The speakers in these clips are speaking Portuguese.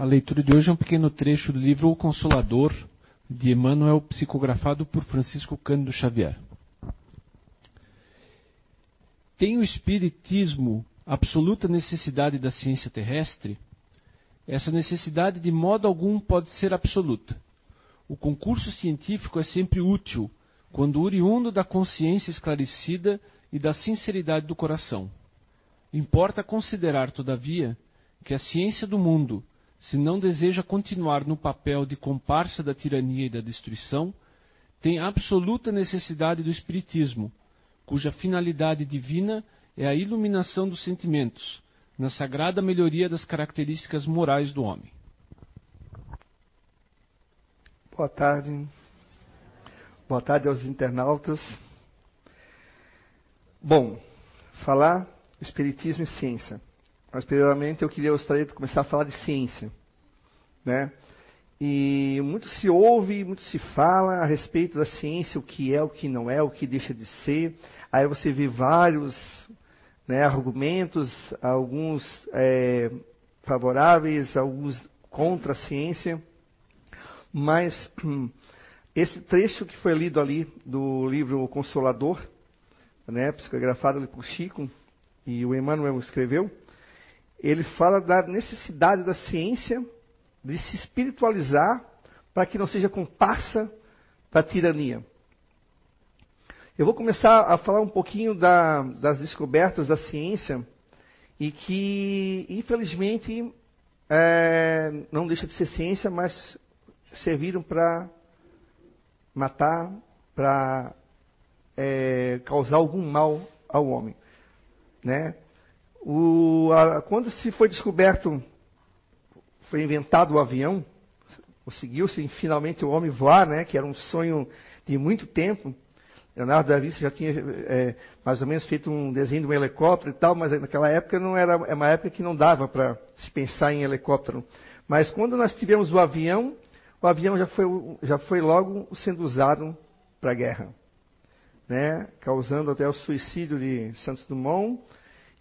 A leitura de hoje é um pequeno trecho do livro O Consolador, de Emmanuel, psicografado por Francisco Cândido Xavier. Tem o Espiritismo absoluta necessidade da ciência terrestre? Essa necessidade de modo algum pode ser absoluta. O concurso científico é sempre útil quando oriundo da consciência esclarecida e da sinceridade do coração. Importa considerar, todavia, que a ciência do mundo, se não deseja continuar no papel de comparsa da tirania e da destruição, tem absoluta necessidade do Espiritismo, cuja finalidade divina é a iluminação dos sentimentos, na sagrada melhoria das características morais do homem. Boa tarde. Boa tarde aos internautas. Bom, falar Espiritismo e ciência. Mas, primeiramente, eu queria gostaria de começar a falar de ciência. Né? E muito se ouve, muito se fala a respeito da ciência, o que é, o que não é, o que deixa de ser. Aí você vê vários né, argumentos, alguns é, favoráveis, alguns contra a ciência. Mas esse trecho que foi lido ali do livro O Consolador, né, psicografado ali por Chico, e o Emmanuel escreveu, ele fala da necessidade da ciência de se espiritualizar para que não seja comparsa da tirania. Eu vou começar a falar um pouquinho da, das descobertas da ciência e que, infelizmente, é, não deixa de ser ciência, mas serviram para matar, para é, causar algum mal ao homem. Né? O, a, quando se foi descoberto, foi inventado o avião, conseguiu-se finalmente o homem voar, né, que era um sonho de muito tempo. Leonardo da Vinci já tinha é, mais ou menos feito um desenho de um helicóptero e tal, mas naquela época não era é uma época que não dava para se pensar em helicóptero. Mas quando nós tivemos o avião, o avião já foi, já foi logo sendo usado para a guerra, né? causando até o suicídio de Santos Dumont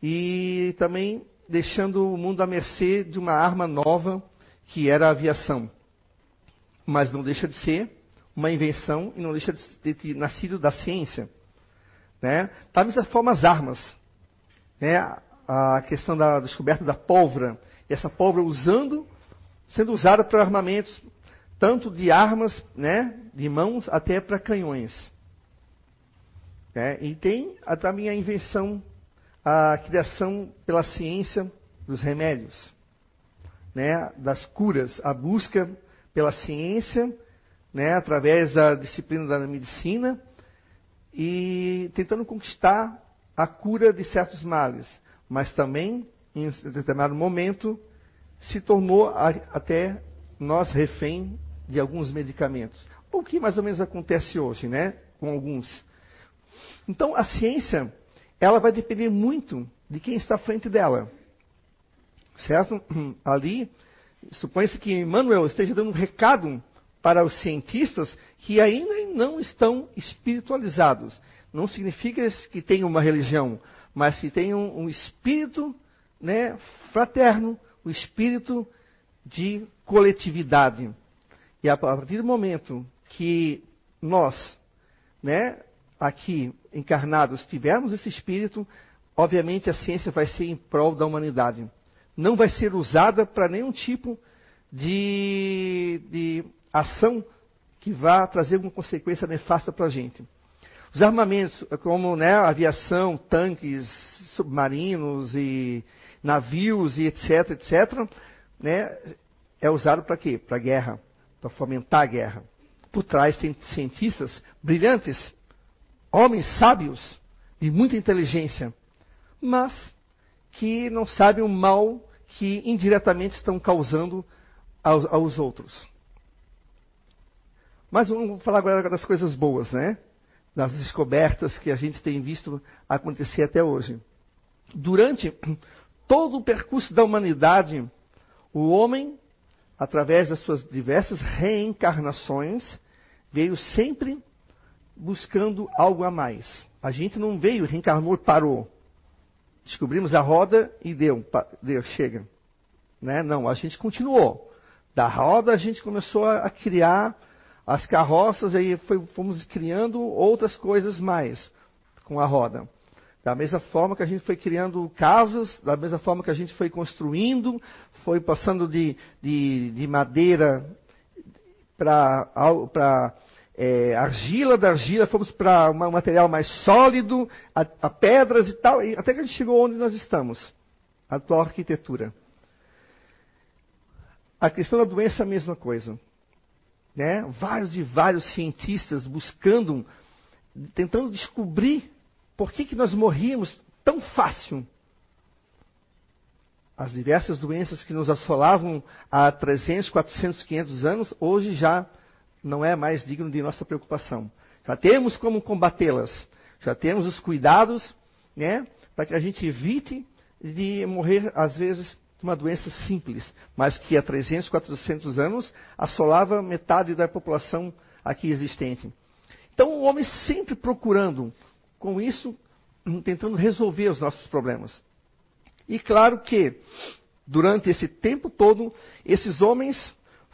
e também deixando o mundo à mercê de uma arma nova que era a aviação. Mas não deixa de ser uma invenção e não deixa de ter nascido da ciência. Né? Da mesma forma as armas. Né? A questão da descoberta da pólvora. E essa pólvora usando, sendo usada para armamentos, tanto de armas, né, de mãos, até para canhões. É, e tem a, também a invenção a criação pela ciência dos remédios, né, das curas, a busca pela ciência, né, através da disciplina da medicina e tentando conquistar a cura de certos males, mas também em determinado momento se tornou até nós refém de alguns medicamentos. O que mais ou menos acontece hoje, né, com alguns. Então a ciência ela vai depender muito de quem está à frente dela. Certo? Ali, supõe-se que Emmanuel esteja dando um recado para os cientistas que ainda não estão espiritualizados. Não significa que tenham uma religião, mas que tenham um espírito né, fraterno, o um espírito de coletividade. E a partir do momento que nós né, aqui encarnados tivermos esse espírito, obviamente a ciência vai ser em prol da humanidade. Não vai ser usada para nenhum tipo de, de ação que vá trazer alguma consequência nefasta para a gente. Os armamentos, como né, aviação, tanques, submarinos e navios e etc, etc, né, é usado para quê? Para guerra, para fomentar a guerra. Por trás tem cientistas brilhantes homens sábios, de muita inteligência, mas que não sabem o mal que indiretamente estão causando aos, aos outros. Mas vamos falar agora das coisas boas, né? Das descobertas que a gente tem visto acontecer até hoje. Durante todo o percurso da humanidade, o homem, através das suas diversas reencarnações, veio sempre buscando algo a mais. A gente não veio, reencarnou e parou. Descobrimos a roda e deu, deu chega. Né? Não, a gente continuou. Da roda a gente começou a criar as carroças, aí foi, fomos criando outras coisas mais com a roda. Da mesma forma que a gente foi criando casas, da mesma forma que a gente foi construindo, foi passando de, de, de madeira para é, argila, da argila fomos para um material mais sólido, a, a, pedras e tal, e até que a gente chegou onde nós estamos, a atual arquitetura. A questão da doença é a mesma coisa. Né? Vários e vários cientistas buscando, tentando descobrir por que, que nós morríamos tão fácil. As diversas doenças que nos assolavam há 300, 400, 500 anos, hoje já não é mais digno de nossa preocupação. Já temos como combatê-las. Já temos os cuidados, né, para que a gente evite de morrer, às vezes, de uma doença simples, mas que há 300, 400 anos assolava metade da população aqui existente. Então, o homem sempre procurando, com isso, tentando resolver os nossos problemas. E claro que, durante esse tempo todo, esses homens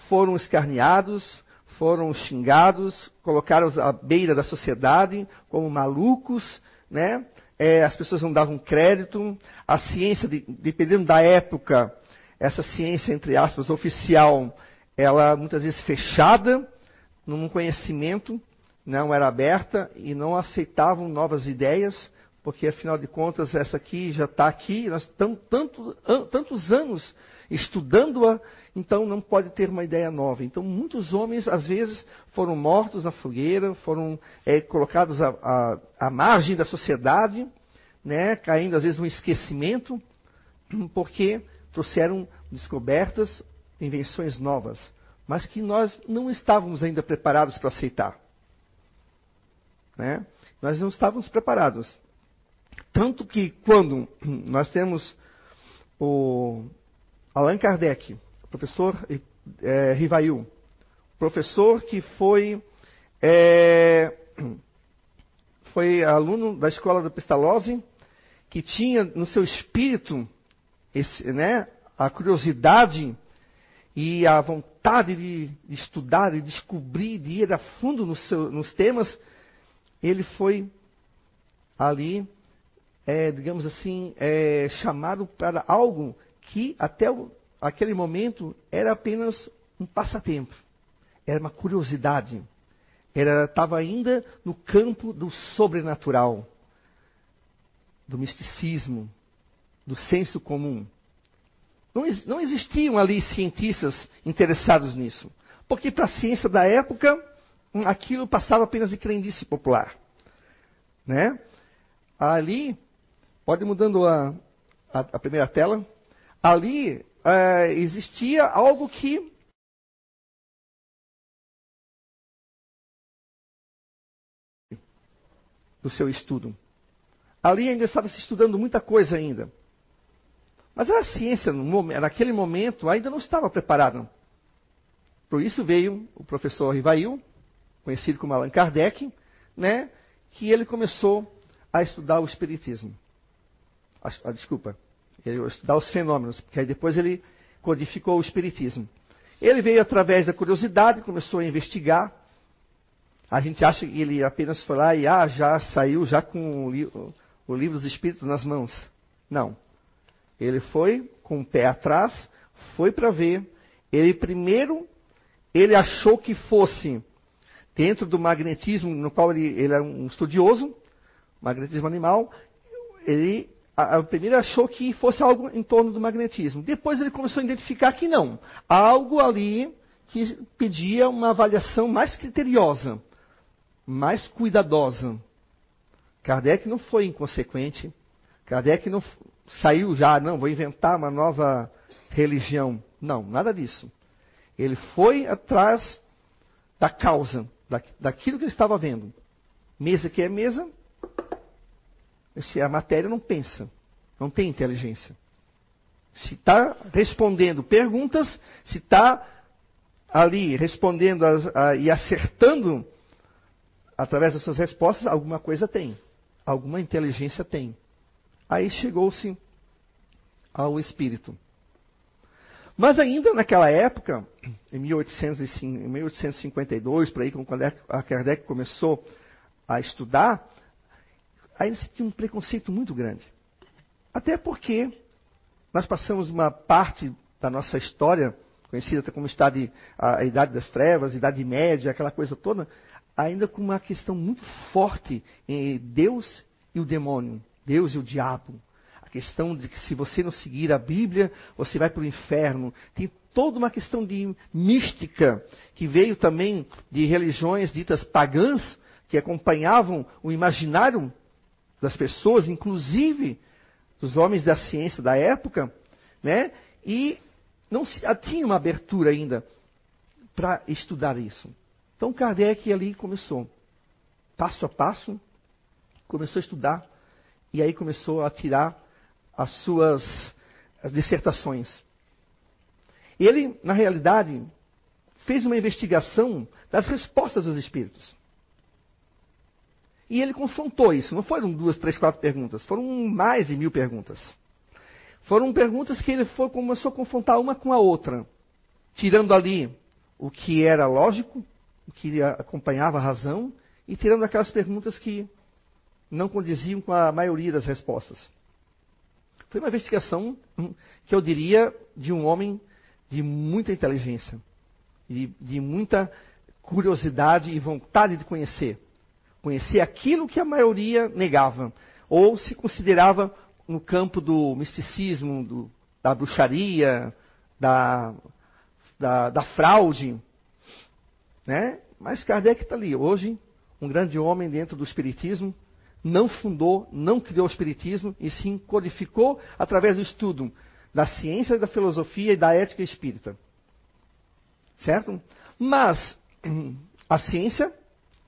foram escarneados, foram xingados, colocaram à beira da sociedade como malucos, né? é, as pessoas não davam crédito, a ciência, de, dependendo da época, essa ciência, entre aspas, oficial, ela muitas vezes fechada, num conhecimento, não era aberta e não aceitavam novas ideias, porque afinal de contas essa aqui já está aqui, nós estamos tanto, tantos anos estudando-a, então não pode ter uma ideia nova. Então muitos homens, às vezes, foram mortos na fogueira, foram é, colocados à, à, à, margem da sociedade, né, caindo às vezes no esquecimento, porque trouxeram descobertas, invenções novas, mas que nós não estávamos ainda preparados para aceitar. Né? Nós não estávamos preparados. Tanto que quando nós temos o Allan Kardec, professor é, Rivail, professor que foi, é, foi aluno da escola da Pestalozzi, que tinha no seu espírito esse, né, a curiosidade e a vontade de, de estudar, de descobrir, de ir a fundo no seu, nos temas, ele foi ali, é, digamos assim, é, chamado para algo que até o, aquele momento era apenas um passatempo, era uma curiosidade, estava ainda no campo do sobrenatural, do misticismo, do senso comum. Não, não existiam ali cientistas interessados nisso, porque para a ciência da época aquilo passava apenas de crendice popular, né? Ali, pode ir mudando a, a, a primeira tela ali é, existia algo que do seu estudo. Ali ainda estava se estudando muita coisa ainda. Mas a ciência, naquele momento, ainda não estava preparada. Por isso veio o professor Rivail, conhecido como Allan Kardec, né, que ele começou a estudar o Espiritismo. Ah, desculpa, estudar os fenômenos, porque aí depois ele codificou o Espiritismo. Ele veio através da curiosidade, começou a investigar. A gente acha que ele apenas foi lá e ah, já saiu já com o, li o livro dos Espíritos nas mãos. Não. Ele foi com o pé atrás, foi para ver. Ele primeiro, ele achou que fosse dentro do magnetismo, no qual ele, ele era um estudioso, magnetismo animal, ele a, a primeira achou que fosse algo em torno do magnetismo. Depois ele começou a identificar que não. Algo ali que pedia uma avaliação mais criteriosa, mais cuidadosa. Kardec não foi inconsequente. Kardec não saiu já, não, vou inventar uma nova religião. Não, nada disso. Ele foi atrás da causa, da, daquilo que ele estava vendo. Mesa que é mesa, a matéria não pensa, não tem inteligência. Se está respondendo perguntas, se está ali respondendo a, a, e acertando através das suas respostas, alguma coisa tem. Alguma inteligência tem. Aí chegou-se ao espírito. Mas ainda naquela época, em 1852, por aí, quando a Kardec começou a estudar, ainda se tinha um preconceito muito grande. Até porque nós passamos uma parte da nossa história, conhecida como estado a, a Idade das Trevas, Idade Média, aquela coisa toda, ainda com uma questão muito forte em Deus e o demônio, Deus e o diabo. A questão de que se você não seguir a Bíblia, você vai para o inferno. Tem toda uma questão de mística que veio também de religiões ditas pagãs que acompanhavam o imaginário das pessoas, inclusive dos homens da ciência da época, né? E não se, tinha uma abertura ainda para estudar isso. Então Kardec ali começou, passo a passo, começou a estudar e aí começou a tirar as suas as dissertações. Ele, na realidade, fez uma investigação das respostas dos espíritos. E ele confrontou isso. Não foram duas, três, quatro perguntas. Foram mais de mil perguntas. Foram perguntas que ele foi, começou a confrontar uma com a outra. Tirando ali o que era lógico, o que acompanhava a razão, e tirando aquelas perguntas que não condiziam com a maioria das respostas. Foi uma investigação hum, que eu diria de um homem de muita inteligência, de, de muita curiosidade e vontade de conhecer conhecer aquilo que a maioria negava, ou se considerava no campo do misticismo, do, da bruxaria, da, da, da fraude. Né? Mas Kardec está ali. Hoje, um grande homem dentro do Espiritismo, não fundou, não criou o Espiritismo, e sim codificou através do estudo da ciência, da filosofia e da ética espírita. Certo? Mas a ciência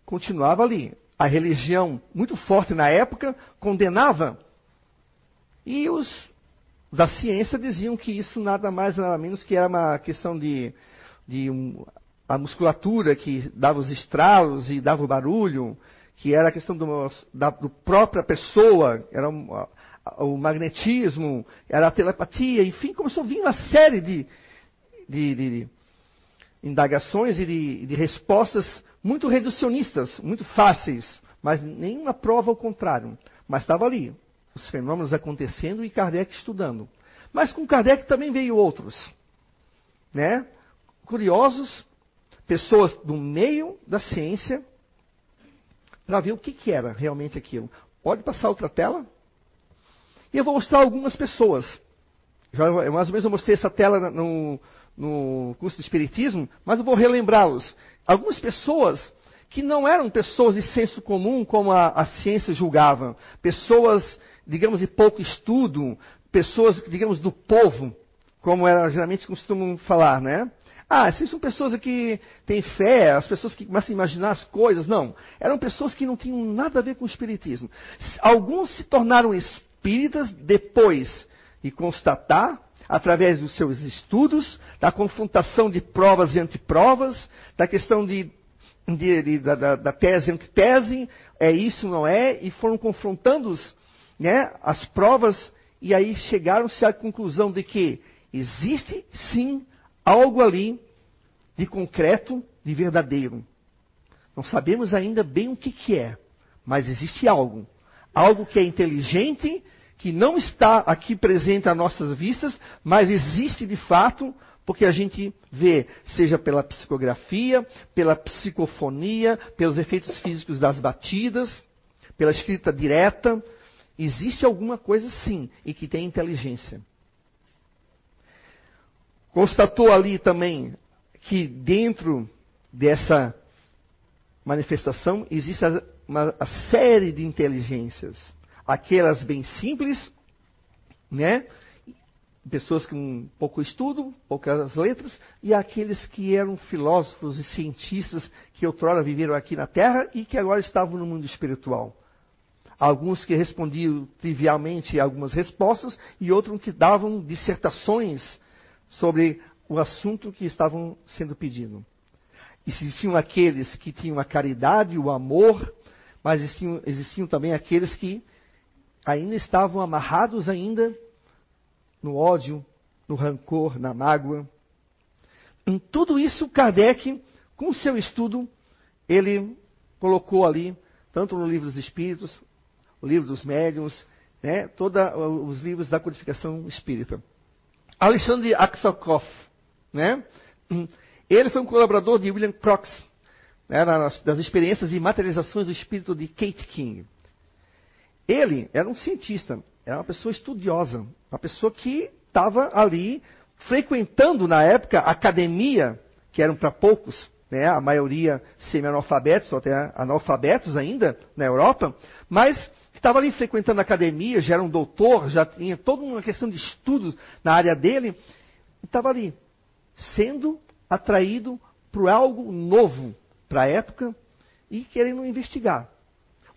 continuava ali a religião muito forte na época condenava, e os da ciência diziam que isso nada mais nada menos que era uma questão de, de um, a musculatura que dava os estralos e dava o barulho, que era a questão do, da do própria pessoa, era um, o magnetismo, era a telepatia, enfim, começou a vir uma série de, de, de indagações e de, de respostas muito reducionistas, muito fáceis, mas nenhuma prova ao contrário. Mas estava ali, os fenômenos acontecendo e Kardec estudando. Mas com Kardec também veio outros, né? Curiosos, pessoas do meio da ciência, para ver o que, que era realmente aquilo. Pode passar outra tela? E eu vou mostrar algumas pessoas. Já, mais ou menos eu mostrei essa tela no, no curso de Espiritismo, mas eu vou relembrá-los. Algumas pessoas que não eram pessoas de senso comum como a, a ciência julgava, pessoas, digamos, de pouco estudo, pessoas, digamos, do povo, como era, geralmente costumam falar, né? Ah, essas são pessoas que têm fé, as pessoas que começam a imaginar as coisas. Não. Eram pessoas que não tinham nada a ver com o espiritismo. Alguns se tornaram espíritas depois de constatar através dos seus estudos, da confrontação de provas e antiprovas, da questão de, de, de da, da, tese e antitese, é isso, não é, e foram confrontando né, as provas, e aí chegaram-se à conclusão de que existe sim algo ali de concreto, de verdadeiro. Não sabemos ainda bem o que, que é, mas existe algo. Algo que é inteligente, que não está aqui presente às nossas vistas, mas existe de fato, porque a gente vê, seja pela psicografia, pela psicofonia, pelos efeitos físicos das batidas, pela escrita direta, existe alguma coisa sim, e que tem inteligência. Constatou ali também que dentro dessa manifestação existe uma série de inteligências aquelas bem simples, né? Pessoas com pouco estudo, poucas letras, e aqueles que eram filósofos e cientistas que outrora viveram aqui na Terra e que agora estavam no mundo espiritual. Alguns que respondiam trivialmente algumas respostas e outros que davam dissertações sobre o assunto que estavam sendo pedido. Existiam aqueles que tinham a caridade, o amor, mas existiam, existiam também aqueles que ainda estavam amarrados ainda no ódio, no rancor, na mágoa. Em tudo isso, Kardec, com seu estudo, ele colocou ali, tanto no livro dos Espíritos, o livro dos Médiuns, né, todos os livros da codificação espírita. Alexandre Aksakoff, né, ele foi um colaborador de William Crookes, né, nas, das experiências e materializações do espírito de Kate King. Ele era um cientista, era uma pessoa estudiosa, uma pessoa que estava ali frequentando na época academia, que eram para poucos, né, a maioria semi-analfabetos, ou até analfabetos ainda na Europa, mas estava ali frequentando a academia, já era um doutor, já tinha toda uma questão de estudos na área dele, estava ali, sendo atraído por algo novo para a época e querendo investigar.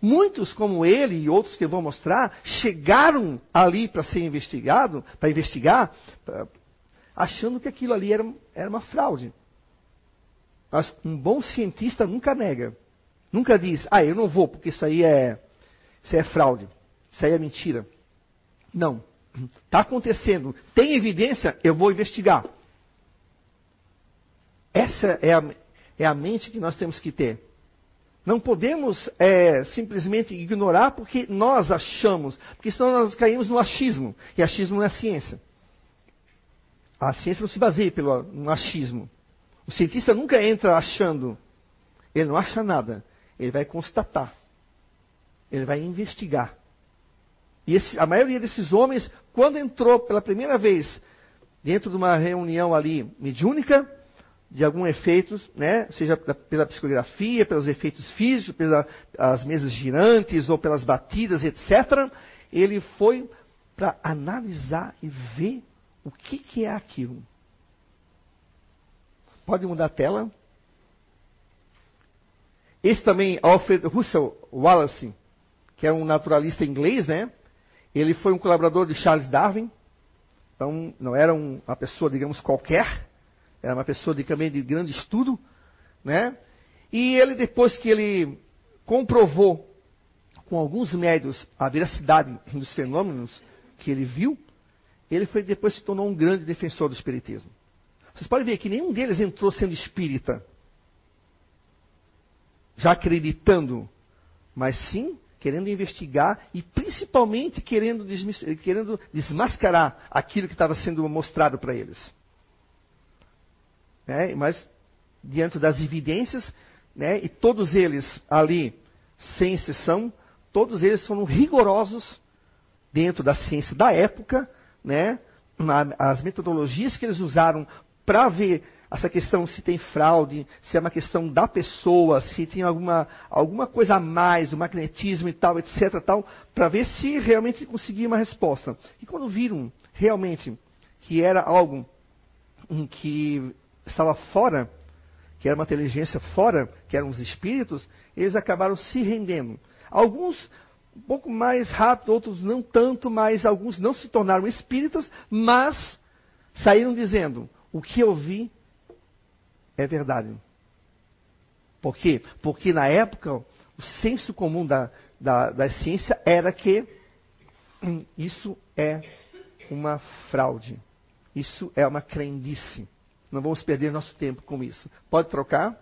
Muitos, como ele e outros que eu vou mostrar, chegaram ali para ser investigado, para investigar, achando que aquilo ali era, era uma fraude. Mas um bom cientista nunca nega. Nunca diz, ah, eu não vou, porque isso aí é, isso aí é fraude. Isso aí é mentira. Não. Está acontecendo. Tem evidência, eu vou investigar. Essa é a, é a mente que nós temos que ter. Não podemos é, simplesmente ignorar porque nós achamos, porque senão nós caímos no achismo. E achismo não é ciência. A ciência não se baseia pelo, no achismo. O cientista nunca entra achando. Ele não acha nada. Ele vai constatar. Ele vai investigar. E esse, a maioria desses homens, quando entrou pela primeira vez dentro de uma reunião ali mediúnica, de algum efeitos, né, seja pela psicografia, pelos efeitos físicos, pelas mesas girantes ou pelas batidas, etc., ele foi para analisar e ver o que, que é aquilo. Pode mudar a tela. Esse também, Alfred Russell Wallace, que é um naturalista inglês, né? Ele foi um colaborador de Charles Darwin. Então, não era um, uma pessoa, digamos, qualquer era uma pessoa de, também de grande estudo, né? E ele, depois que ele comprovou com alguns médios a veracidade dos fenômenos que ele viu, ele foi depois se tornou um grande defensor do espiritismo. Vocês podem ver que nenhum deles entrou sendo espírita, já acreditando, mas sim querendo investigar e principalmente querendo, querendo desmascarar aquilo que estava sendo mostrado para eles. Né? Mas, diante das evidências, né? e todos eles ali, sem exceção, todos eles foram rigorosos dentro da ciência da época, né? as metodologias que eles usaram para ver essa questão se tem fraude, se é uma questão da pessoa, se tem alguma, alguma coisa a mais, o magnetismo e tal, etc, tal, para ver se realmente conseguia uma resposta. E quando viram realmente que era algo que estava fora, que era uma inteligência fora, que eram os espíritos, eles acabaram se rendendo. Alguns um pouco mais rápido, outros não tanto, mas alguns não se tornaram espíritas, mas saíram dizendo: o que eu vi é verdade. Por quê? Porque na época o senso comum da, da, da ciência era que hum, isso é uma fraude, isso é uma crendice. Não vamos perder nosso tempo com isso. Pode trocar.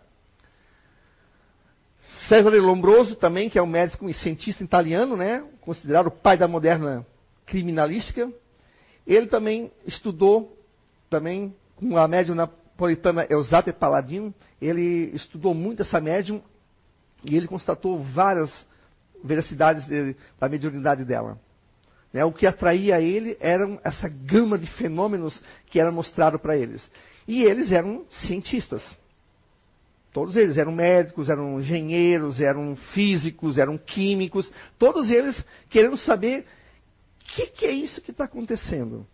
César Lombroso também, que é um médico e cientista italiano, né? considerado o pai da moderna criminalística. Ele também estudou, também com a médium napolitana Eusapia Paladino, ele estudou muito essa médium e ele constatou várias veracidades de, da mediunidade dela. Né? O que atraía ele era essa gama de fenômenos que era mostrado para eles. E eles eram cientistas. Todos eles eram médicos, eram engenheiros, eram físicos, eram químicos. Todos eles querendo saber o que, que, é isso que está acontecendo.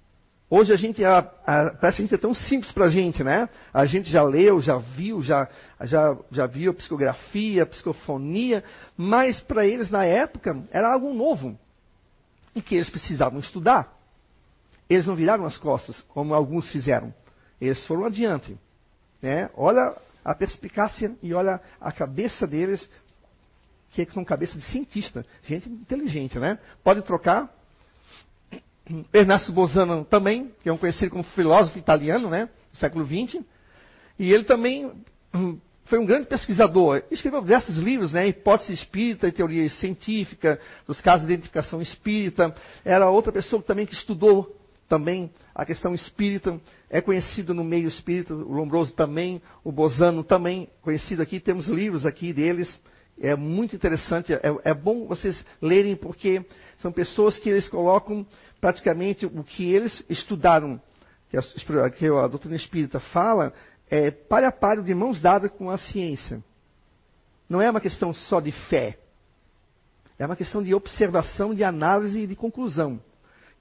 Hoje a gente, a, a, parece que é tão simples para a gente, né? A gente já leu, já viu, já, já, já viu psicografia, psicofonia, mas para eles na época era algo novo e que eles precisavam estudar. Eles não viraram as costas, como alguns fizeram. Eles foram adiante. Né? Olha a perspicácia e olha a cabeça deles, que são cabeça de cientista, gente inteligente, né? Pode trocar. Ernesto Bosano também, que é um conhecido como filósofo italiano, né, do século XX, e ele também foi um grande pesquisador. Escreveu diversos livros, né, Hipótese Espírita e Teoria Científica, dos casos de identificação espírita. Era outra pessoa também que estudou também a questão espírita, é conhecido no meio espírita, o Lombroso também, o Bosano também, conhecido aqui, temos livros aqui deles. É muito interessante, é, é bom vocês lerem, porque são pessoas que eles colocam praticamente o que eles estudaram, que a, que a doutrina espírita fala, é para a par, de mãos dadas com a ciência. Não é uma questão só de fé. É uma questão de observação, de análise e de conclusão.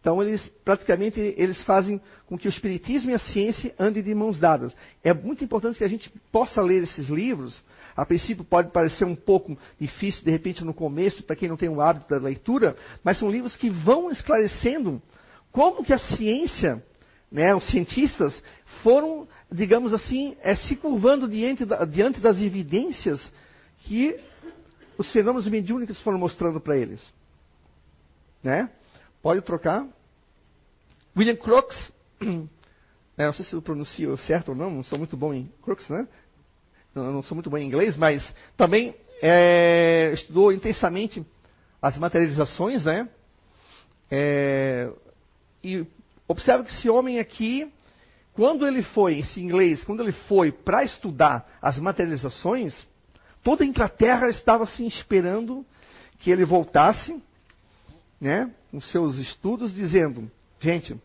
Então eles praticamente eles fazem com que o espiritismo e a ciência andem de mãos dadas. É muito importante que a gente possa ler esses livros. A princípio pode parecer um pouco difícil de repente no começo para quem não tem o hábito da leitura, mas são livros que vão esclarecendo como que a ciência, né, os cientistas foram, digamos assim, é, se curvando diante, da, diante das evidências que os fenômenos mediúnicos foram mostrando para eles, né? Pode trocar. William Crookes, é, não sei se eu pronuncio certo ou não, não sou muito bom em Crookes, né? Não, não sou muito bom em inglês, mas também é, estudou intensamente as materializações, né? É, e observa que esse homem aqui, quando ele foi, esse inglês, quando ele foi para estudar as materializações, toda a Inglaterra estava assim esperando que ele voltasse né, com seus estudos, dizendo: gente,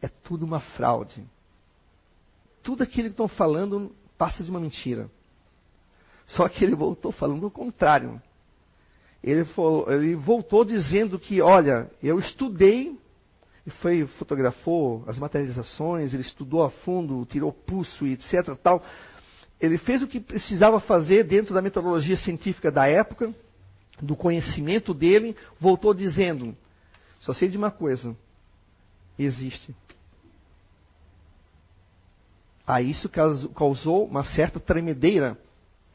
é tudo uma fraude. Tudo aquilo que estão falando passa de uma mentira. Só que ele voltou falando o contrário. Ele, falou, ele voltou dizendo que, olha, eu estudei, e foi, fotografou as materializações, ele estudou a fundo, tirou pulso e etc. Tal. Ele fez o que precisava fazer dentro da metodologia científica da época, do conhecimento dele, voltou dizendo: só sei de uma coisa, existe. Aí isso causou uma certa tremedeira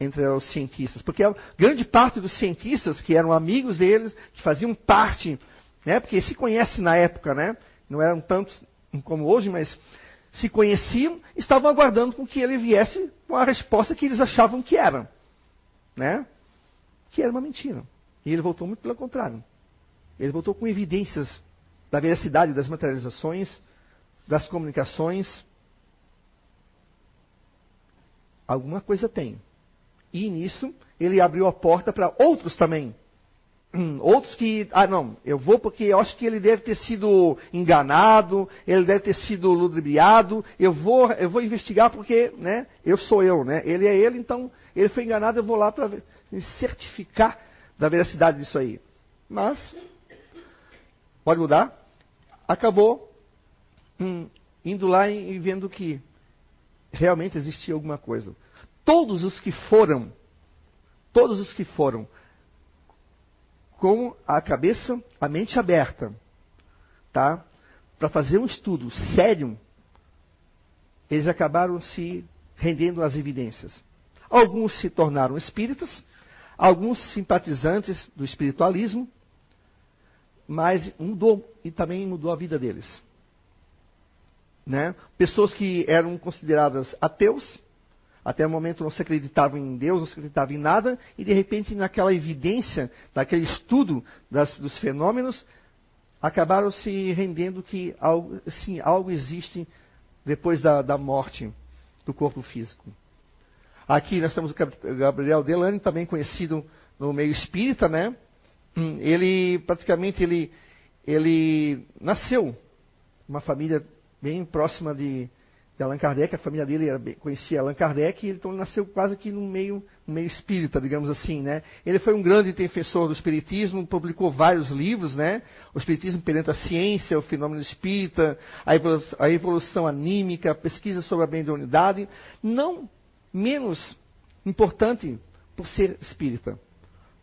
entre os cientistas, porque a grande parte dos cientistas que eram amigos deles, que faziam parte, né, porque se conhece na época, né, não eram tantos como hoje, mas se conheciam, estavam aguardando com que ele viesse com a resposta que eles achavam que era, né, que era uma mentira. E ele voltou muito pelo contrário. Ele voltou com evidências da veracidade das materializações, das comunicações. Alguma coisa tem. E nisso, ele abriu a porta para outros também. Outros que, ah não, eu vou porque eu acho que ele deve ter sido enganado, ele deve ter sido ludibriado, eu vou, eu vou investigar porque, né, eu sou eu, né, ele é ele, então ele foi enganado, eu vou lá para certificar da veracidade disso aí. Mas, pode mudar? Acabou hum, indo lá e, e vendo que realmente existia alguma coisa. Todos os que foram, todos os que foram com a cabeça, a mente aberta, tá? Para fazer um estudo sério, eles acabaram se rendendo às evidências. Alguns se tornaram espíritas, alguns simpatizantes do espiritualismo, mas mudou e também mudou a vida deles. Né? Pessoas que eram consideradas ateus, até o momento não se acreditavam em Deus, não se acreditavam em nada, e de repente, naquela evidência, naquele estudo das, dos fenômenos, acabaram se rendendo que algo, sim, algo existe depois da, da morte do corpo físico. Aqui nós temos o Gabriel Delane, também conhecido no meio espírita, né? Hum, ele praticamente ele, ele nasceu uma família bem próxima de, de Allan Kardec, a família dele era, conhecia Allan Kardec, então ele nasceu quase que no meio, no meio espírita, digamos assim, né? Ele foi um grande defensor do espiritismo, publicou vários livros, né? O espiritismo perante a ciência, o fenômeno espírita, a evolução, a evolução anímica, a pesquisa sobre a mediunidade, não menos importante por ser espírita.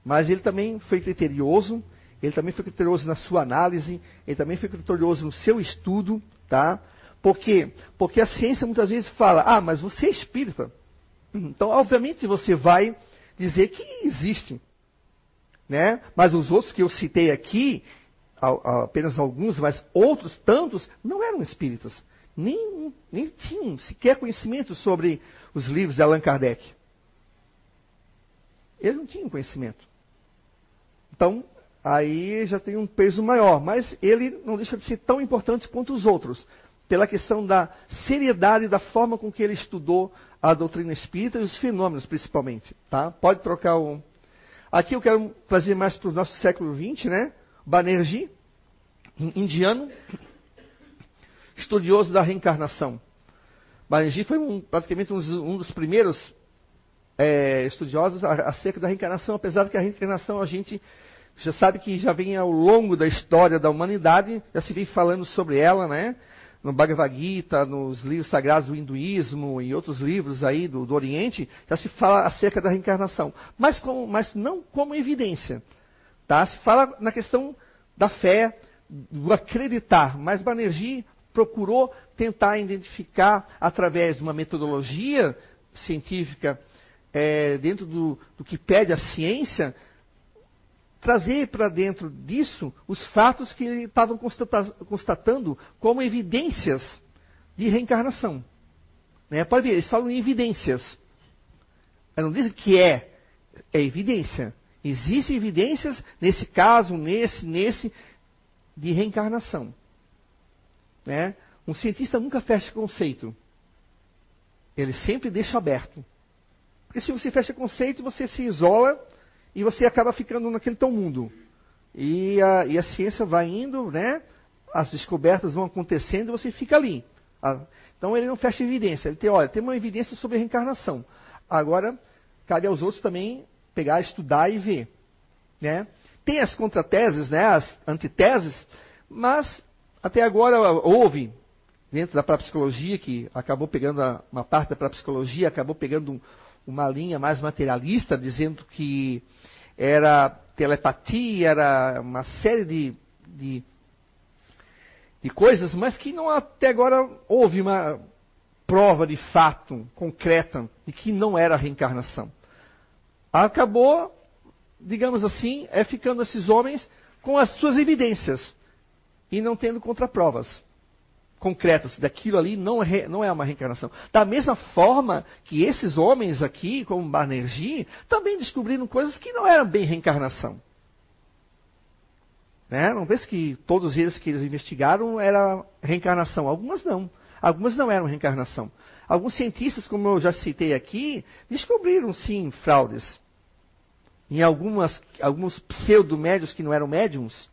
Mas ele também foi criterioso, ele também foi criterioso na sua análise, ele também foi criterioso no seu estudo, tá? Por quê? Porque a ciência muitas vezes fala, ah, mas você é espírita. Então, obviamente, você vai dizer que existe. Né? Mas os outros que eu citei aqui, apenas alguns, mas outros tantos, não eram espíritas. Nem, nem tinham sequer conhecimento sobre os livros de Allan Kardec. Eles não tinham conhecimento. Então, aí já tem um peso maior. Mas ele não deixa de ser tão importante quanto os outros, pela questão da seriedade da forma com que ele estudou a doutrina espírita e os fenômenos, principalmente. Tá? Pode trocar o. Aqui eu quero trazer mais para o nosso século XX, né? Banerjee, indiano, estudioso da reencarnação. Banerjee foi um, praticamente um, um dos primeiros é, estudiosos acerca da reencarnação, apesar de que a reencarnação a gente já sabe que já vem ao longo da história da humanidade, já se vem falando sobre ela, né? No Bhagavad Gita, nos livros sagrados do hinduísmo e outros livros aí do, do Oriente, já se fala acerca da reencarnação, mas, como, mas não como evidência. Tá? Se fala na questão da fé, do acreditar, mas Banerjee procurou tentar identificar através de uma metodologia científica é, dentro do, do que pede a ciência, trazer para dentro disso os fatos que estavam constatando como evidências de reencarnação. Né? Pode ver, eles falam em evidências. Eles não dizem que é, é evidência. Existem evidências, nesse caso, nesse, nesse, de reencarnação. Né? Um cientista nunca fecha conceito. Ele sempre deixa aberto. Porque se você fecha conceito, você se isola e você acaba ficando naquele teu mundo. E a, e a ciência vai indo, né? As descobertas vão acontecendo e você fica ali. Então ele não fecha evidência. Ele tem, olha, tem uma evidência sobre a reencarnação. Agora, cabe aos outros também pegar, estudar e ver. Né? Tem as contrateses, né, as antiteses, mas até agora houve, dentro da parapsicologia, que acabou pegando uma parte da parapsicologia, acabou pegando um, uma linha mais materialista, dizendo que era telepatia, era uma série de, de, de coisas, mas que não até agora houve uma prova de fato concreta de que não era reencarnação. Acabou, digamos assim, é ficando esses homens com as suas evidências e não tendo contraprovas concretas daquilo ali não é, não é uma reencarnação. Da mesma forma que esses homens aqui, como Banerjee, também descobriram coisas que não eram bem reencarnação. Né? Não pense que todos eles que eles investigaram era reencarnação. Algumas não. Algumas não eram reencarnação. Alguns cientistas, como eu já citei aqui, descobriram sim fraudes. Em algumas, alguns pseudo-médios que não eram médiums,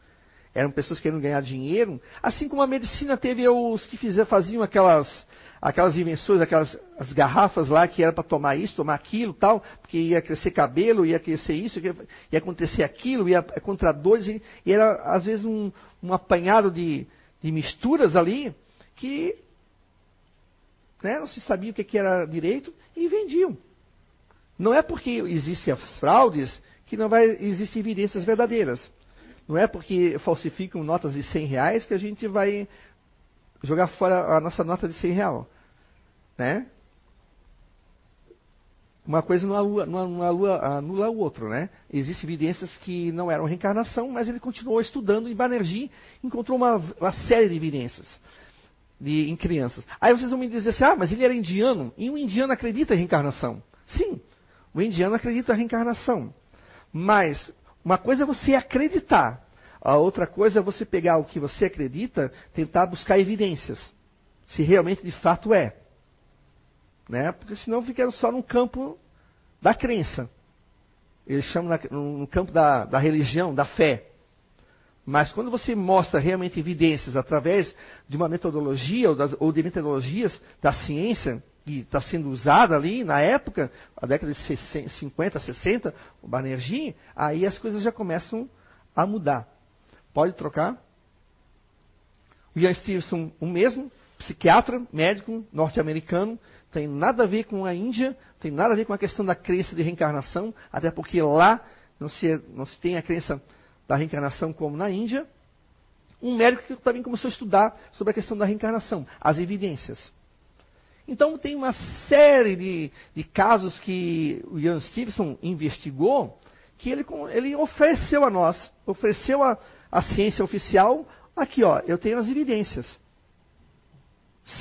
eram pessoas querendo ganhar dinheiro, assim como a medicina teve os que fizer, faziam aquelas, aquelas invenções, aquelas as garrafas lá que era para tomar isso, tomar aquilo, tal, porque ia crescer cabelo, ia crescer isso, ia, ia acontecer aquilo, ia contra dois, e, e era às vezes um, um apanhado de, de misturas ali que né, não se sabia o que, que era direito e vendiam. Não é porque existem as fraudes que não vai existir evidências verdadeiras. Não é porque falsificam notas de 100 reais que a gente vai jogar fora a nossa nota de 100 real. Né? Uma coisa não anula, não anula, anula o outro, né? Existem evidências que não eram reencarnação, mas ele continuou estudando e Banerjee encontrou uma, uma série de evidências de, em crianças. Aí vocês vão me dizer assim, ah, mas ele era indiano, e um indiano acredita em reencarnação. Sim, o indiano acredita em reencarnação. Mas uma coisa é você acreditar, a outra coisa é você pegar o que você acredita, tentar buscar evidências, se realmente de fato é. Né? Porque senão fica só no campo da crença. Eles chamam no campo da, da religião, da fé. Mas quando você mostra realmente evidências através de uma metodologia ou, ou de metodologias da ciência, que está sendo usada ali na época, a década de 60, 50, 60, o Banerjee, aí as coisas já começam a mudar. Pode trocar? O Ian Stevenson, o mesmo, psiquiatra, médico, norte-americano, tem nada a ver com a Índia, tem nada a ver com a questão da crença de reencarnação, até porque lá não se, não se tem a crença da reencarnação como na Índia. Um médico que também começou a estudar sobre a questão da reencarnação, as evidências. Então, tem uma série de, de casos que o Ian Stevenson investigou, que ele, ele ofereceu a nós, ofereceu a, a ciência oficial, aqui ó, eu tenho as evidências.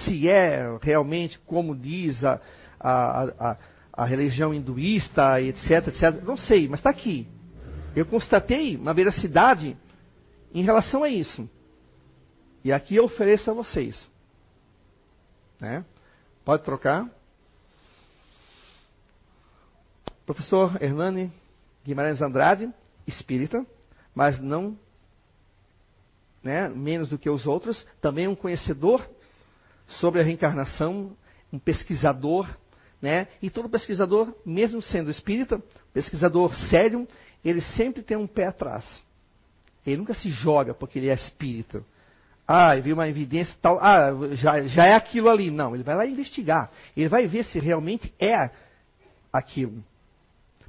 Se é realmente como diz a, a, a, a religião hinduísta, etc, etc, não sei, mas está aqui. Eu constatei uma veracidade em relação a isso. E aqui eu ofereço a vocês. Né? Pode trocar. Professor Hernani Guimarães Andrade, espírita, mas não né, menos do que os outros, também um conhecedor sobre a reencarnação, um pesquisador, né? E todo pesquisador, mesmo sendo espírita, pesquisador sério, ele sempre tem um pé atrás. Ele nunca se joga porque ele é espírita. Ah, viu uma evidência tal, ah, já, já é aquilo ali. Não, ele vai lá investigar. Ele vai ver se realmente é aquilo.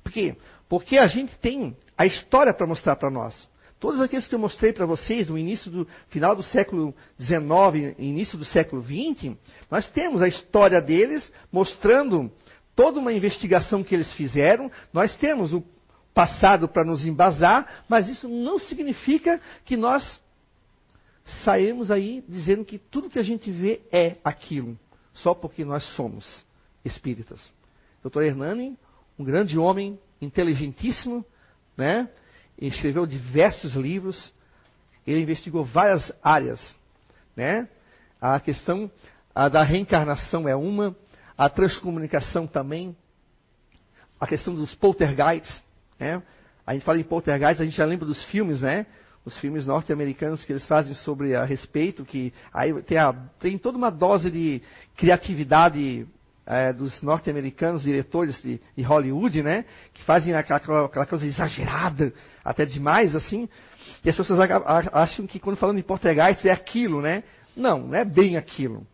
Por quê? Porque a gente tem a história para mostrar para nós. Todos aqueles que eu mostrei para vocês no início do final do século XIX, início do século XX, nós temos a história deles mostrando toda uma investigação que eles fizeram. Nós temos o passado para nos embasar, mas isso não significa que nós saímos aí dizendo que tudo que a gente vê é aquilo, só porque nós somos espíritas. Dr. Hernani, um grande homem, inteligentíssimo, né? escreveu diversos livros, ele investigou várias áreas, né? A questão a da reencarnação é uma, a transcomunicação também, a questão dos poltergeists, né? A gente fala em poltergeist, a gente já lembra dos filmes, né? Os filmes norte-americanos que eles fazem sobre a respeito, que aí tem, a, tem toda uma dose de criatividade é, dos norte-americanos, diretores de, de, Hollywood, né? Que fazem aquela, aquela, coisa exagerada, até demais, assim. E as pessoas acham que quando falando em poltergeist é aquilo, né? Não, não é bem aquilo.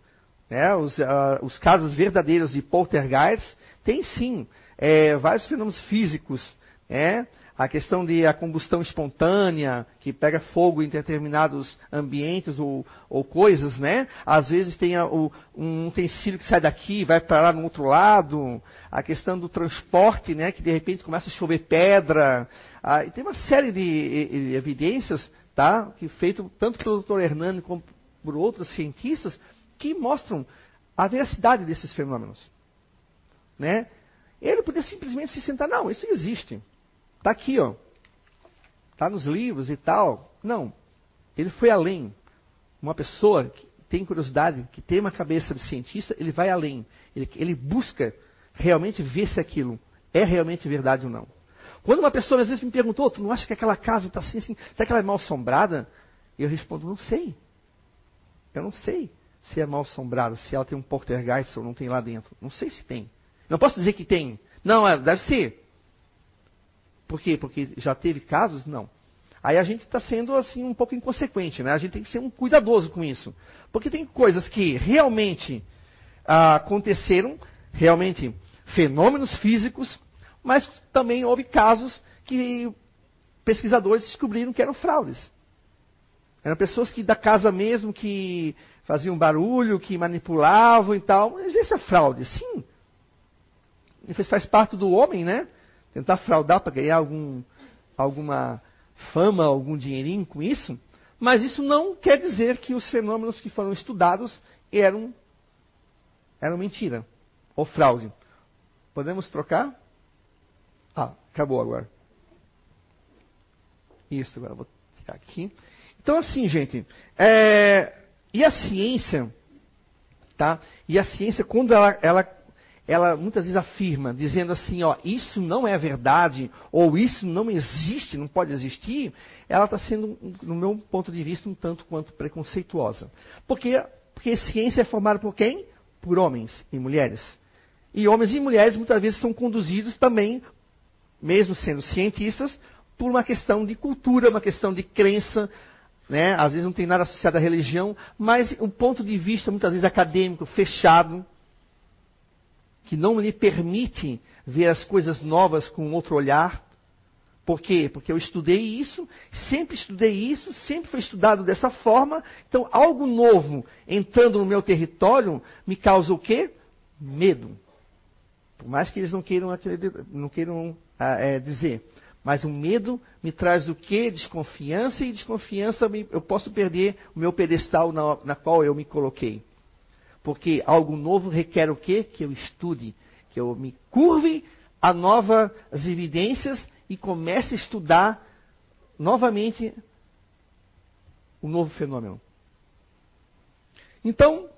Né? Os, uh, os casos verdadeiros de poltergeist têm sim é, vários fenômenos físicos é a questão de a combustão espontânea, que pega fogo em determinados ambientes ou, ou coisas, né? Às vezes tem a, o, um utensílio que sai daqui e vai para lá no outro lado. A questão do transporte, né? Que de repente começa a chover pedra. Ah, e tem uma série de, de evidências, tá? Que feito tanto pelo Dr. Hernani como por outros cientistas que mostram a veracidade desses fenômenos, né? Ele poderia simplesmente se sentar, não, isso existe. Está aqui, ó. Está nos livros e tal. Não. Ele foi além. Uma pessoa que tem curiosidade, que tem uma cabeça de cientista, ele vai além. Ele, ele busca realmente ver se aquilo é realmente verdade ou não. Quando uma pessoa às vezes me perguntou, tu não acha que aquela casa está assim, assim, será que ela é mal assombrada? Eu respondo, não sei. Eu não sei se é mal assombrada, se ela tem um poltergeist ou não tem lá dentro. Não sei se tem. Não posso dizer que tem. Não, é, deve ser. Por quê? Porque já teve casos? Não. Aí a gente está sendo assim um pouco inconsequente, né? A gente tem que ser um cuidadoso com isso. Porque tem coisas que realmente ah, aconteceram, realmente fenômenos físicos, mas também houve casos que pesquisadores descobriram que eram fraudes. Eram pessoas que da casa mesmo que faziam barulho, que manipulavam e tal. Mas isso é fraude, sim. Isso faz parte do homem, né? Tentar fraudar para ganhar algum, alguma fama, algum dinheirinho com isso, mas isso não quer dizer que os fenômenos que foram estudados eram, eram mentira ou fraude. Podemos trocar? Ah, acabou agora. Isso, agora vou tirar aqui. Então, assim, gente, é, e a ciência, tá? E a ciência, quando ela, ela ela muitas vezes afirma, dizendo assim, ó, isso não é verdade, ou isso não existe, não pode existir, ela está sendo, no meu ponto de vista, um tanto quanto preconceituosa. Porque, porque ciência é formada por quem? Por homens e mulheres. E homens e mulheres muitas vezes são conduzidos também, mesmo sendo cientistas, por uma questão de cultura, uma questão de crença, né? às vezes não tem nada associado à religião, mas um ponto de vista muitas vezes acadêmico, fechado, que não lhe permite ver as coisas novas com outro olhar. Por quê? Porque eu estudei isso, sempre estudei isso, sempre foi estudado dessa forma. Então, algo novo entrando no meu território me causa o quê? Medo. Por mais que eles não queiram, não queiram ah, é, dizer. Mas o medo me traz do que? Desconfiança, e desconfiança eu posso perder o meu pedestal na, na qual eu me coloquei. Porque algo novo requer o quê? Que eu estude, que eu me curve a novas evidências e comece a estudar novamente o novo fenômeno. Então,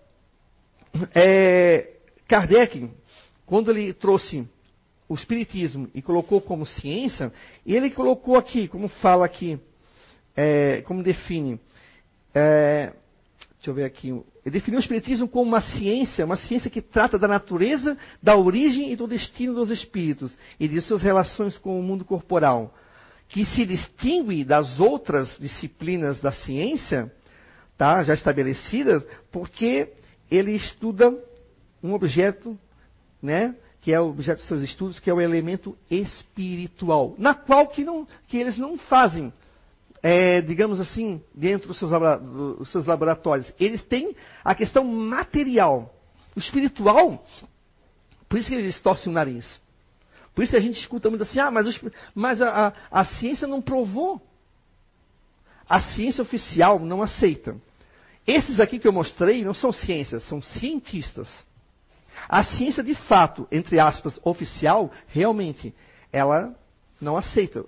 é, Kardec, quando ele trouxe o Espiritismo e colocou como ciência, ele colocou aqui, como fala aqui, é, como define. É, deixa eu ver aqui. Ele definiu o Espiritismo como uma ciência, uma ciência que trata da natureza, da origem e do destino dos espíritos e de suas relações com o mundo corporal, que se distingue das outras disciplinas da ciência, tá, já estabelecidas, porque ele estuda um objeto, né, que é o objeto dos seus estudos, que é o elemento espiritual, na qual que, não, que eles não fazem, é, digamos assim, dentro dos seus, dos seus laboratórios. Eles têm a questão material. O espiritual, por isso que eles torcem o nariz. Por isso que a gente escuta muito assim, ah, mas, mas a, a, a ciência não provou. A ciência oficial não aceita. Esses aqui que eu mostrei não são ciências, são cientistas. A ciência, de fato, entre aspas, oficial, realmente, ela não aceita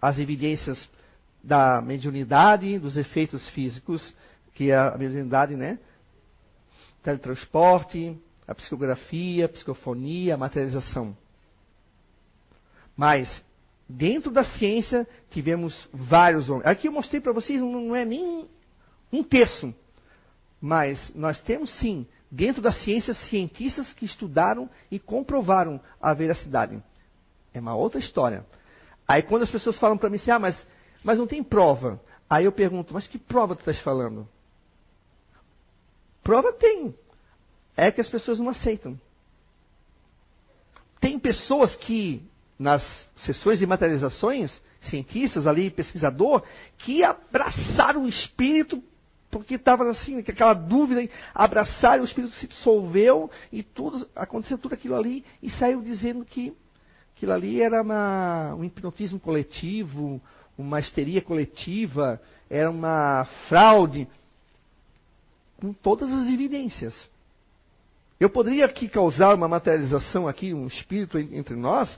as evidências da mediunidade, dos efeitos físicos, que é a mediunidade, né? Teletransporte, a psicografia, a psicofonia, a materialização. Mas, dentro da ciência, tivemos vários homens. Aqui eu mostrei para vocês, não é nem um terço. Mas nós temos sim dentro da ciência, cientistas que estudaram e comprovaram a veracidade. É uma outra história. Aí quando as pessoas falam para mim assim, ah, mas, mas não tem prova. Aí eu pergunto, mas que prova tu estás falando? Prova tem. É que as pessoas não aceitam. Tem pessoas que, nas sessões de materializações, cientistas ali, pesquisador, que abraçaram o espírito porque estava assim, aquela dúvida, abraçar, e o Espírito se dissolveu e tudo, aconteceu tudo aquilo ali e saiu dizendo que aquilo ali era uma, um hipnotismo coletivo, uma histeria coletiva, era uma fraude, com todas as evidências. Eu poderia aqui causar uma materialização aqui, um espírito entre nós,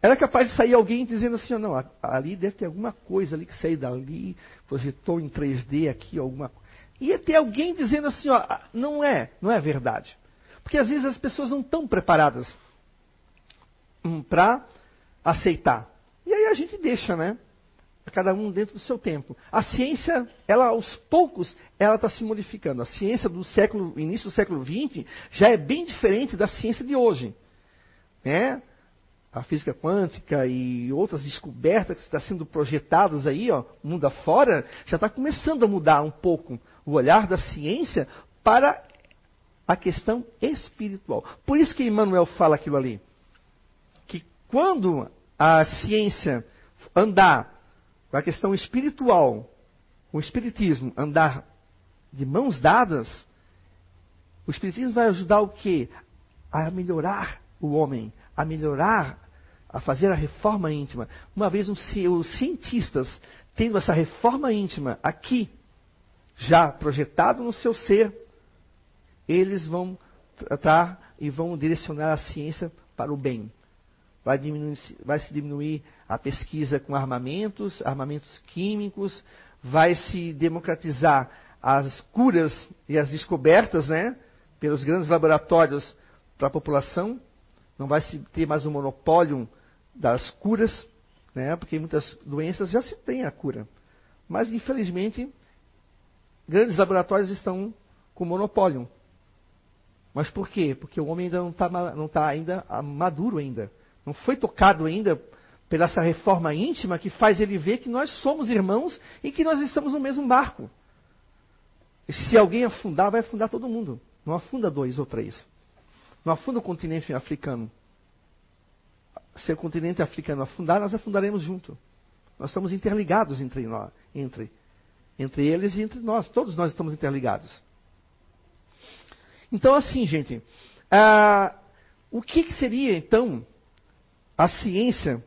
era capaz de sair alguém dizendo assim, não, ali deve ter alguma coisa ali que saiu dali, projetou em 3D aqui alguma coisa. Ia ter alguém dizendo assim, ó, não é, não é verdade. Porque às vezes as pessoas não estão preparadas hum, para aceitar. E aí a gente deixa, né? Cada um dentro do seu tempo. A ciência, ela aos poucos, ela está se modificando. A ciência do século, início do século XX, já é bem diferente da ciência de hoje. Né? a física quântica e outras descobertas que estão sendo projetadas aí, ó, mundo afora, já está começando a mudar um pouco o olhar da ciência para a questão espiritual. Por isso que Emmanuel fala aquilo ali. Que quando a ciência andar com a questão espiritual, o espiritismo andar de mãos dadas, o espiritismo vai ajudar o quê? A melhorar o homem, a melhorar a fazer a reforma íntima. Uma vez os cientistas tendo essa reforma íntima aqui, já projetado no seu ser, eles vão tratar e vão direcionar a ciência para o bem. Vai, diminuir, vai se diminuir a pesquisa com armamentos, armamentos químicos, vai se democratizar as curas e as descobertas, né, pelos grandes laboratórios para a população. Não vai se ter mais um monopólio das curas, né? porque muitas doenças já se tem a cura. Mas, infelizmente, grandes laboratórios estão com monopólio. Mas por quê? Porque o homem ainda não está tá ainda maduro ainda. Não foi tocado ainda pela essa reforma íntima que faz ele ver que nós somos irmãos e que nós estamos no mesmo barco. E se alguém afundar, vai afundar todo mundo. Não afunda dois ou três. Não afunda o continente africano se o continente africano afundar, nós afundaremos junto. Nós estamos interligados entre nós, entre, entre eles e entre nós. Todos nós estamos interligados. Então, assim, gente, ah, o que, que seria então a ciência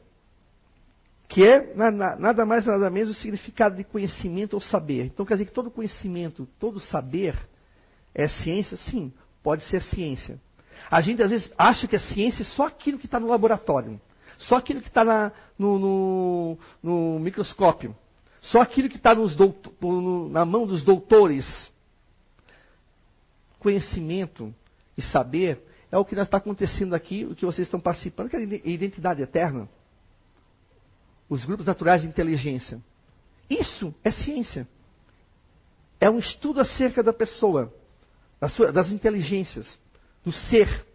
que é nada mais nada menos o significado de conhecimento ou saber. Então quer dizer que todo conhecimento, todo saber é ciência? Sim, pode ser ciência. A gente às vezes acha que a ciência é só aquilo que está no laboratório, só aquilo que está no, no, no, microscópio, só aquilo que está na mão dos doutores. Conhecimento e saber é o que está acontecendo aqui, o que vocês estão participando, que é a identidade eterna. Os grupos naturais de inteligência. Isso é ciência. É um estudo acerca da pessoa, das, suas, das inteligências, do ser.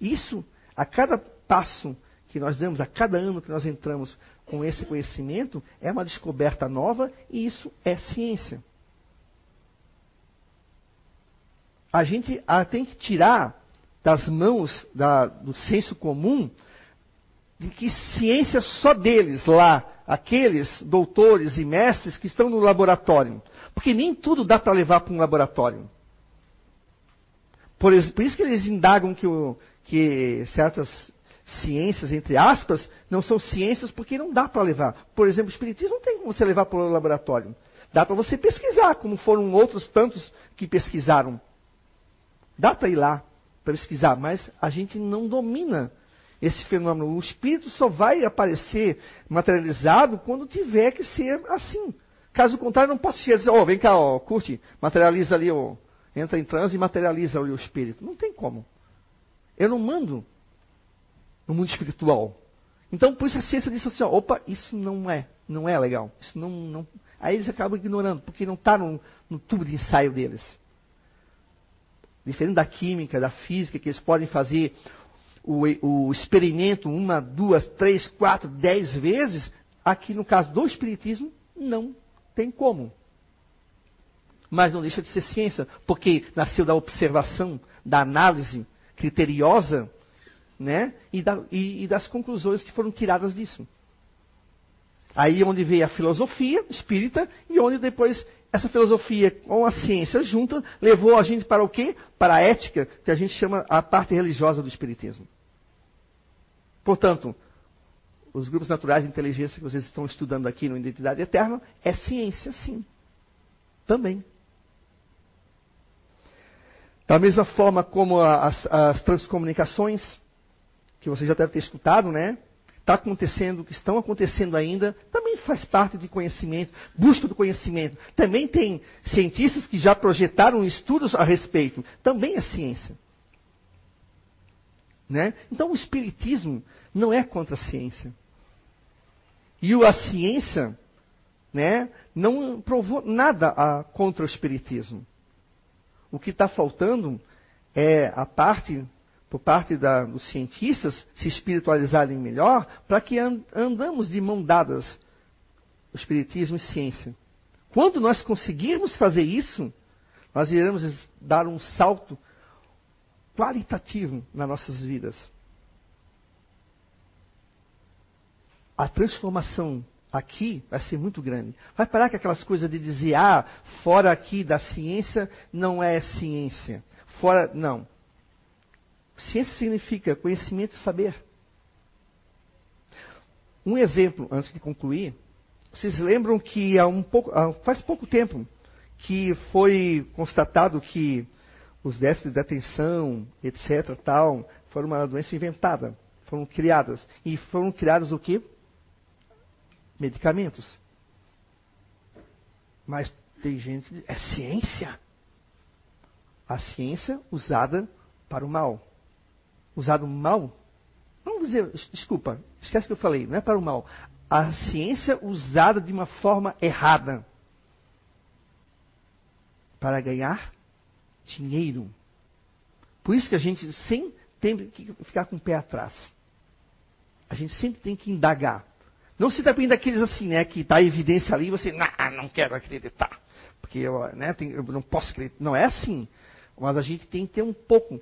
Isso, a cada passo que nós damos, a cada ano que nós entramos com esse conhecimento, é uma descoberta nova e isso é ciência. A gente tem que tirar das mãos da, do senso comum de que ciência só deles lá, aqueles doutores e mestres que estão no laboratório. Porque nem tudo dá para levar para um laboratório. Por, por, isso que eles indagam que, o, que certas ciências, entre aspas, não são ciências porque não dá para levar. Por exemplo, o espiritismo não tem como você levar para o laboratório. Dá para você pesquisar, como foram outros tantos que pesquisaram. Dá para ir lá pesquisar, mas a gente não domina esse fenômeno. O espírito só vai aparecer materializado quando tiver que ser assim. Caso contrário, não posso dizer, ó, oh, vem cá, ó, curte, materializa ali, ó, entra em transe e materializa ali o espírito. Não tem como. Eu não mando no mundo espiritual. Então, por isso a ciência disse assim, ó, opa, isso não é, não é legal. Isso não, não... Aí eles acabam ignorando, porque não está no, no tubo de ensaio deles. Diferente da química, da física, que eles podem fazer o, o experimento uma, duas, três, quatro, dez vezes, aqui no caso do Espiritismo, não tem como. Mas não deixa de ser ciência, porque nasceu da observação, da análise criteriosa, né? E, da, e, e das conclusões que foram tiradas disso. Aí onde veio a filosofia espírita e onde depois essa filosofia com a ciência junta levou a gente para o quê? Para a ética, que a gente chama a parte religiosa do espiritismo. Portanto, os grupos naturais de inteligência que vocês estão estudando aqui no Identidade Eterna é ciência, sim. Também. Da mesma forma como as, as transcomunicações, que você já deve ter escutado, né? Está acontecendo, que estão acontecendo ainda, também faz parte de conhecimento, busca do conhecimento. Também tem cientistas que já projetaram estudos a respeito. Também é ciência. Né? Então o Espiritismo não é contra a ciência. E a ciência né, não provou nada a, contra o Espiritismo. O que está faltando é a parte, por parte da, dos cientistas, se espiritualizarem melhor, para que and, andamos de mão dadas, o Espiritismo e ciência. Quando nós conseguirmos fazer isso, nós iremos dar um salto qualitativo nas nossas vidas. A transformação aqui vai ser muito grande. Vai parar com aquelas coisas de dizer, ah, fora aqui da ciência não é ciência. Fora, não. Ciência significa conhecimento e saber. Um exemplo, antes de concluir, vocês lembram que há um pouco, faz pouco tempo que foi constatado que os déficits de atenção, etc., tal, foram uma doença inventada, foram criadas. E foram criados o quê? Medicamentos. Mas tem gente que diz, é ciência. A ciência usada para o mal. Usado mal? Vamos dizer, desculpa, esquece que eu falei, não é para o mal. A ciência usada de uma forma errada. Para ganhar dinheiro. Por isso que a gente sempre tem que ficar com o pé atrás. A gente sempre tem que indagar. Não se depende daqueles assim, né, que está a evidência ali e você, não, não quero acreditar. Porque eu, né, eu não posso acreditar. Não é assim. Mas a gente tem que ter um pouco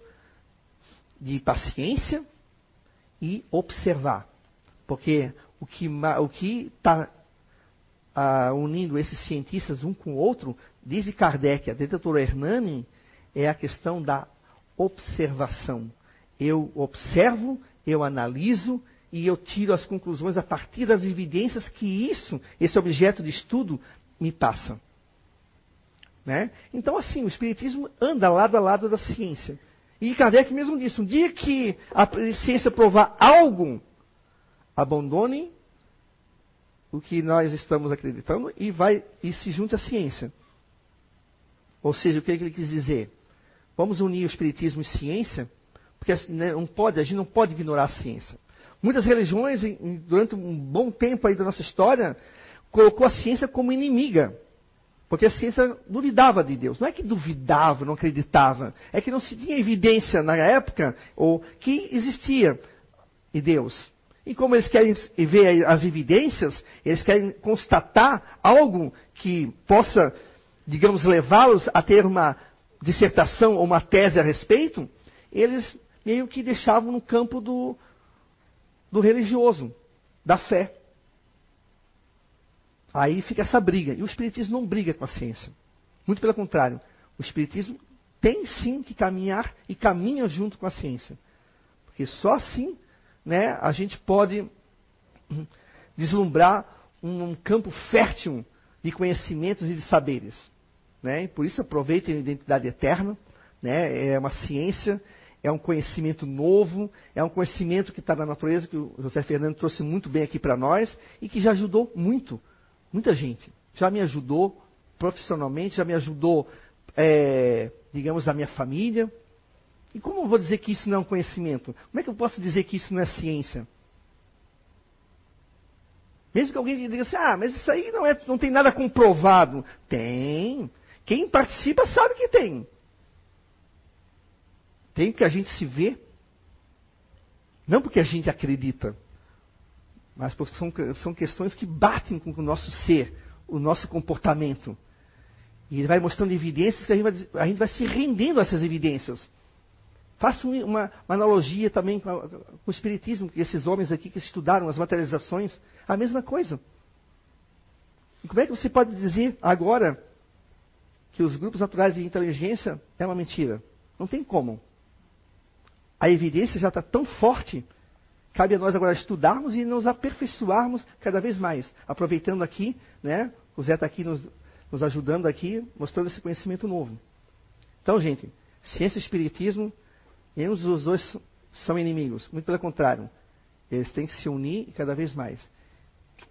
de paciência e observar. Porque o que o está ah, unindo esses cientistas um com o outro, desde Kardec até doutor Hernani, é a questão da observação. Eu observo, eu analiso e eu tiro as conclusões a partir das evidências que isso, esse objeto de estudo, me passa. Né? Então, assim, o Espiritismo anda lado a lado da ciência. E Kardec mesmo disse: um dia que a ciência provar algo, abandone o que nós estamos acreditando e vai e se junte à ciência. Ou seja, o que ele quis dizer? Vamos unir o espiritismo e ciência, porque assim, né, não pode, a gente não pode ignorar a ciência. Muitas religiões, durante um bom tempo aí da nossa história, colocou a ciência como inimiga. Porque a ciência duvidava de Deus. Não é que duvidava, não acreditava. É que não se tinha evidência na época ou que existia em Deus. E como eles querem ver as evidências, eles querem constatar algo que possa, digamos, levá-los a ter uma dissertação ou uma tese a respeito, eles meio que deixavam no campo do, do religioso, da fé. Aí fica essa briga. E o Espiritismo não briga com a ciência. Muito pelo contrário. O Espiritismo tem sim que caminhar e caminha junto com a ciência. Porque só assim né, a gente pode deslumbrar um, campo fértil de conhecimentos e de saberes. Né? E por isso aproveitem a identidade eterna. Né? É uma ciência, é um conhecimento novo, é um conhecimento que está na natureza, que o José Fernando trouxe muito bem aqui para nós e que já ajudou muito, muita gente. Já me ajudou profissionalmente, já me ajudou, é, digamos, na minha família, e como eu vou dizer que isso não é um conhecimento? Como é que eu posso dizer que isso não é ciência? Mesmo que alguém diga assim, ah, mas isso aí não, é, não tem nada comprovado. Tem. Quem participa sabe que tem. Tem que a gente se vê. Não porque a gente acredita, mas são, são questões que batem com o nosso ser, o nosso comportamento. E ele vai mostrando evidências que a gente vai, a gente vai se rendendo a essas evidências. Faço uma, uma, analogia também com, a, com, o Espiritismo, que esses homens aqui que estudaram as materializações, a mesma coisa. E como é que você pode dizer agora que os grupos naturais de inteligência é uma mentira? Não tem como. A evidência já está tão forte, cabe a nós agora estudarmos e nos aperfeiçoarmos cada vez mais. Aproveitando aqui, né, o Zé está aqui nos, nos ajudando aqui, mostrando esse conhecimento novo. Então, gente, ciência e espiritismo Nenhum dos dois são inimigos. Muito pelo contrário. Eles têm que se unir cada vez mais.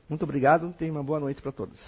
Muito obrigado. Tenha uma boa noite para todos.